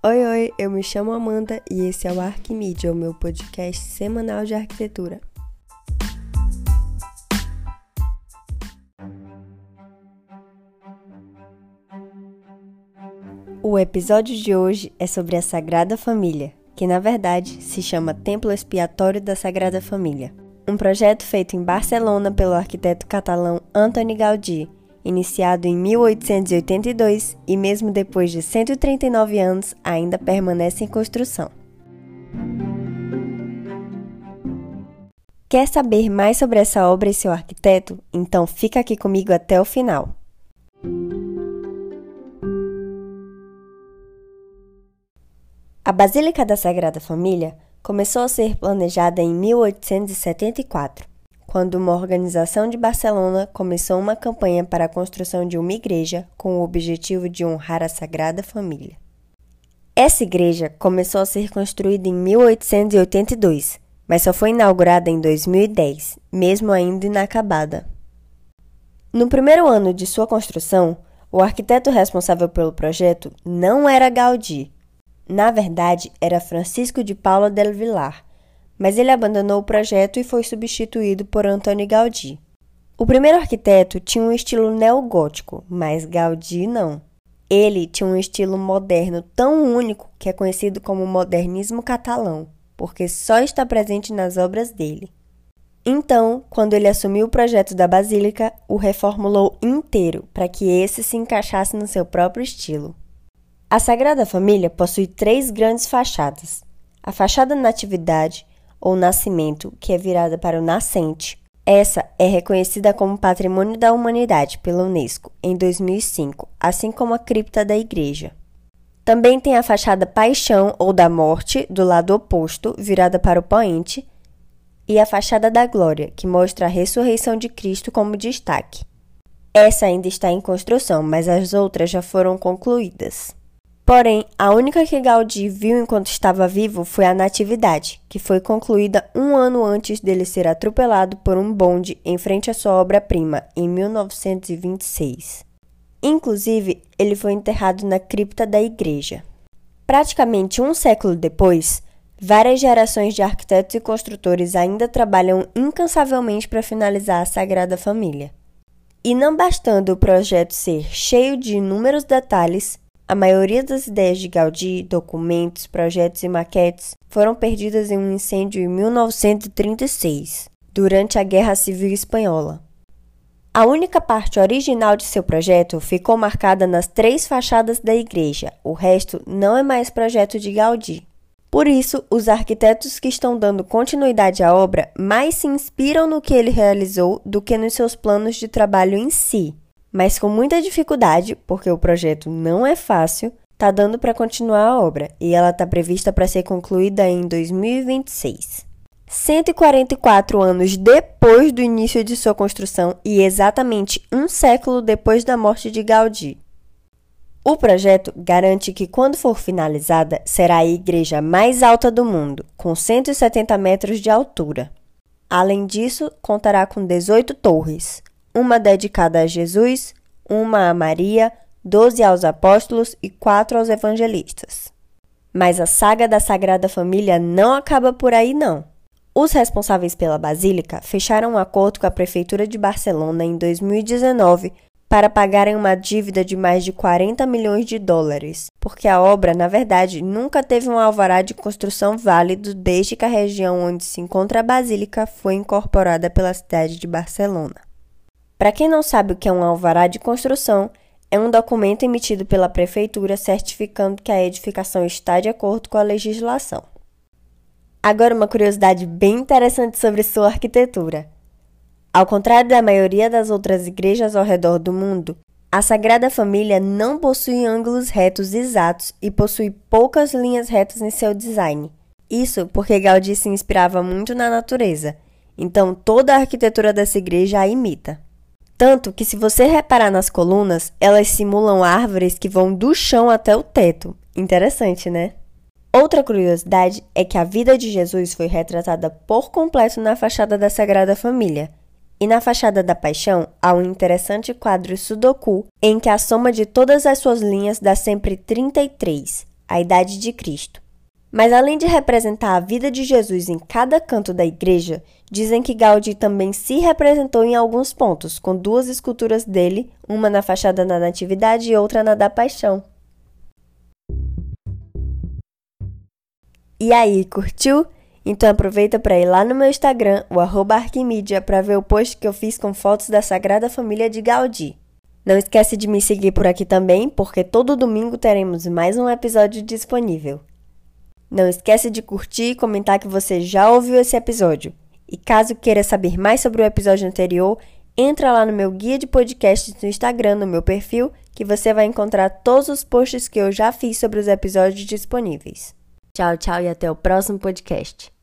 Oi, oi, eu me chamo Amanda e esse é o Arquimídia, o meu podcast semanal de arquitetura. O episódio de hoje é sobre a Sagrada Família, que na verdade se chama Templo Expiatório da Sagrada Família, um projeto feito em Barcelona pelo arquiteto catalão Antoni Gaudí iniciado em 1882 e, mesmo depois de 139 anos, ainda permanece em construção. Quer saber mais sobre essa obra e seu arquiteto? Então fica aqui comigo até o final. A Basílica da Sagrada Família começou a ser planejada em 1874 quando uma organização de Barcelona começou uma campanha para a construção de uma igreja com o objetivo de honrar a Sagrada Família. Essa igreja começou a ser construída em 1882, mas só foi inaugurada em 2010, mesmo ainda inacabada. No primeiro ano de sua construção, o arquiteto responsável pelo projeto não era Gaudí. Na verdade, era Francisco de Paula del Villar, mas ele abandonou o projeto e foi substituído por Antônio Gaudí. O primeiro arquiteto tinha um estilo neogótico, mas Gaudí não. Ele tinha um estilo moderno tão único que é conhecido como modernismo catalão, porque só está presente nas obras dele. Então, quando ele assumiu o projeto da Basílica, o reformulou inteiro para que esse se encaixasse no seu próprio estilo. A Sagrada Família possui três grandes fachadas: a fachada Natividade, ou nascimento, que é virada para o nascente. Essa é reconhecida como Patrimônio da Humanidade pela Unesco em 2005, assim como a cripta da igreja. Também tem a fachada Paixão ou da Morte, do lado oposto, virada para o poente, e a fachada da Glória, que mostra a ressurreição de Cristo como destaque. Essa ainda está em construção, mas as outras já foram concluídas. Porém, a única que Gaudí viu enquanto estava vivo foi a Natividade, que foi concluída um ano antes dele ser atropelado por um bonde em frente à sua obra-prima, em 1926. Inclusive, ele foi enterrado na cripta da igreja. Praticamente um século depois, várias gerações de arquitetos e construtores ainda trabalham incansavelmente para finalizar a Sagrada Família. E não bastando o projeto ser cheio de inúmeros detalhes, a maioria das ideias de Gaudí, documentos, projetos e maquetes foram perdidas em um incêndio em 1936, durante a Guerra Civil Espanhola. A única parte original de seu projeto ficou marcada nas três fachadas da igreja, o resto não é mais projeto de Gaudí. Por isso, os arquitetos que estão dando continuidade à obra mais se inspiram no que ele realizou do que nos seus planos de trabalho em si mas com muita dificuldade, porque o projeto não é fácil, tá dando para continuar a obra e ela está prevista para ser concluída em 2026. 144 anos depois do início de sua construção e exatamente um século depois da morte de Gaudí. O projeto garante que, quando for finalizada, será a igreja mais alta do mundo, com 170 metros de altura. Além disso, contará com 18 torres, uma dedicada a Jesus, uma a Maria, doze aos apóstolos e quatro aos evangelistas. Mas a saga da Sagrada Família não acaba por aí, não. Os responsáveis pela Basílica fecharam um acordo com a Prefeitura de Barcelona em 2019 para pagarem uma dívida de mais de 40 milhões de dólares, porque a obra, na verdade, nunca teve um alvará de construção válido desde que a região onde se encontra a Basílica foi incorporada pela cidade de Barcelona. Para quem não sabe o que é um alvará de construção, é um documento emitido pela prefeitura certificando que a edificação está de acordo com a legislação. Agora, uma curiosidade bem interessante sobre sua arquitetura. Ao contrário da maioria das outras igrejas ao redor do mundo, a Sagrada Família não possui ângulos retos exatos e possui poucas linhas retas em seu design. Isso porque Gaudí se inspirava muito na natureza, então toda a arquitetura dessa igreja a imita. Tanto que, se você reparar nas colunas, elas simulam árvores que vão do chão até o teto. Interessante, né? Outra curiosidade é que a vida de Jesus foi retratada por completo na fachada da Sagrada Família. E na fachada da Paixão há um interessante quadro Sudoku em que a soma de todas as suas linhas dá sempre 33. a idade de Cristo. Mas além de representar a vida de Jesus em cada canto da igreja, dizem que Gaudí também se representou em alguns pontos, com duas esculturas dele, uma na fachada da Natividade e outra na da Paixão. E aí, curtiu? Então aproveita para ir lá no meu Instagram, o Arquimídia, para ver o post que eu fiz com fotos da Sagrada Família de Gaudí. Não esquece de me seguir por aqui também, porque todo domingo teremos mais um episódio disponível. Não esquece de curtir e comentar que você já ouviu esse episódio. E caso queira saber mais sobre o episódio anterior, entra lá no meu guia de podcasts no Instagram, no meu perfil, que você vai encontrar todos os posts que eu já fiz sobre os episódios disponíveis. Tchau, tchau e até o próximo podcast.